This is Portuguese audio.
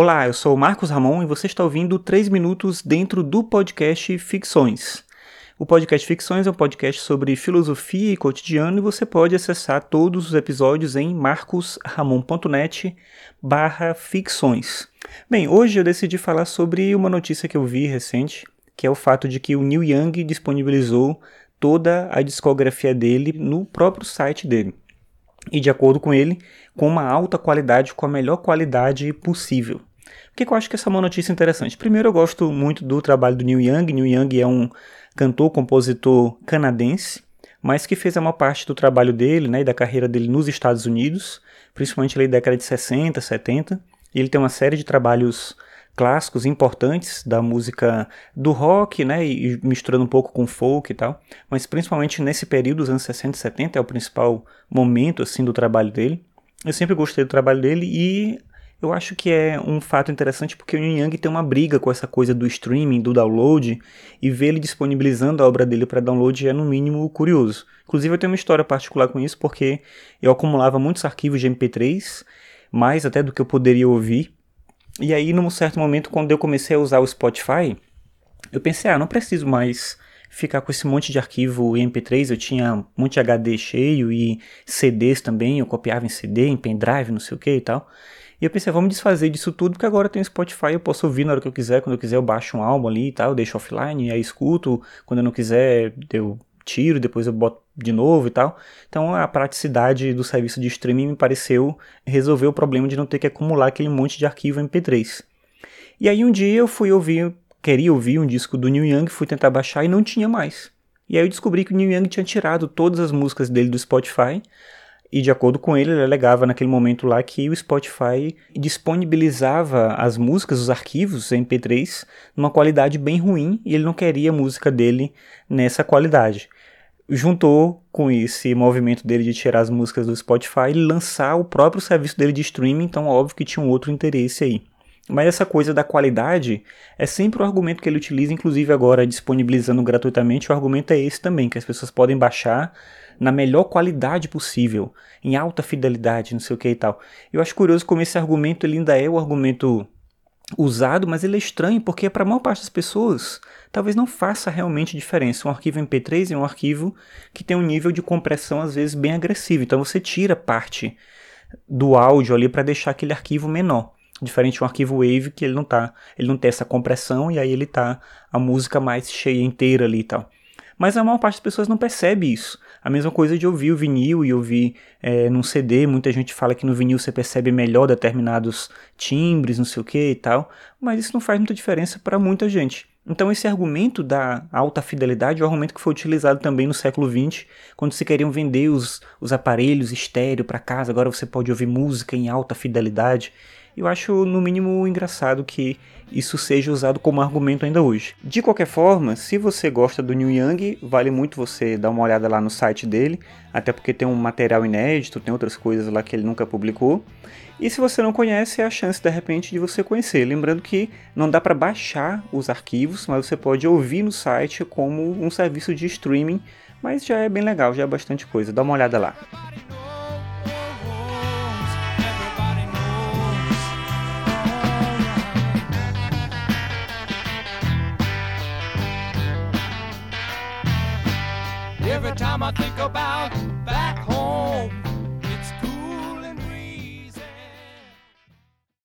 Olá, eu sou Marcos Ramon e você está ouvindo 3 minutos dentro do podcast Ficções. O podcast Ficções é um podcast sobre filosofia e cotidiano e você pode acessar todos os episódios em marcosramon.net barra ficções. Bem, hoje eu decidi falar sobre uma notícia que eu vi recente, que é o fato de que o Neil Young disponibilizou toda a discografia dele no próprio site dele. E de acordo com ele, com uma alta qualidade, com a melhor qualidade possível. Por que eu acho que essa é uma notícia interessante? Primeiro, eu gosto muito do trabalho do Neil Young. Neil Young é um cantor, compositor canadense, mas que fez uma parte do trabalho dele né, e da carreira dele nos Estados Unidos, principalmente na década de 60, 70. Ele tem uma série de trabalhos clássicos importantes da música do rock, né, e misturando um pouco com folk e tal, mas principalmente nesse período dos anos 60 e 70 é o principal momento assim do trabalho dele. Eu sempre gostei do trabalho dele e eu acho que é um fato interessante porque o Neil Young tem uma briga com essa coisa do streaming, do download, e ver ele disponibilizando a obra dele para download é no mínimo curioso. Inclusive eu tenho uma história particular com isso porque eu acumulava muitos arquivos de MP3, mais até do que eu poderia ouvir, e aí, num certo momento, quando eu comecei a usar o Spotify, eu pensei, ah, não preciso mais ficar com esse monte de arquivo em MP3. Eu tinha um monte de HD cheio e CDs também. Eu copiava em CD, em pendrive, não sei o que e tal. E eu pensei, vamos desfazer disso tudo, porque agora tem Spotify, eu posso ouvir na hora que eu quiser. Quando eu quiser, eu baixo um álbum ali e tal, eu deixo offline, aí escuto. Quando eu não quiser, eu tiro, depois eu boto de novo e tal. Então a praticidade do serviço de streaming me pareceu resolver o problema de não ter que acumular aquele monte de arquivo MP3. E aí um dia eu fui ouvir, queria ouvir um disco do Neil Young, fui tentar baixar e não tinha mais. E aí eu descobri que o Neil Young tinha tirado todas as músicas dele do Spotify. E de acordo com ele, ele alegava naquele momento lá que o Spotify disponibilizava as músicas, os arquivos MP3, numa qualidade bem ruim e ele não queria a música dele nessa qualidade juntou com esse movimento dele de tirar as músicas do Spotify e lançar o próprio serviço dele de streaming, então óbvio que tinha um outro interesse aí. Mas essa coisa da qualidade é sempre o argumento que ele utiliza, inclusive agora disponibilizando gratuitamente, o argumento é esse também, que as pessoas podem baixar na melhor qualidade possível, em alta fidelidade, não sei o que e tal. Eu acho curioso como esse argumento ele ainda é o argumento usado, mas ele é estranho porque para a maior parte das pessoas talvez não faça realmente diferença. Um arquivo MP3 é um arquivo que tem um nível de compressão às vezes bem agressivo, então você tira parte do áudio ali para deixar aquele arquivo menor. Diferente de um arquivo Wave que ele não tá, ele não tem essa compressão e aí ele tá a música mais cheia inteira ali e tal. Mas a maior parte das pessoas não percebe isso. A mesma coisa de ouvir o vinil e ouvir é, num CD. Muita gente fala que no vinil você percebe melhor determinados timbres, não sei o que e tal. Mas isso não faz muita diferença para muita gente. Então esse argumento da alta fidelidade é um argumento que foi utilizado também no século XX, quando se queriam vender os, os aparelhos estéreo para casa, agora você pode ouvir música em alta fidelidade. Eu acho, no mínimo, engraçado que isso seja usado como argumento ainda hoje. De qualquer forma, se você gosta do Neil Young, vale muito você dar uma olhada lá no site dele, até porque tem um material inédito, tem outras coisas lá que ele nunca publicou. E se você não conhece, é a chance de repente de você conhecer. Lembrando que não dá para baixar os arquivos, mas você pode ouvir no site como um serviço de streaming, mas já é bem legal, já é bastante coisa. Dá uma olhada lá. every time I think about back home.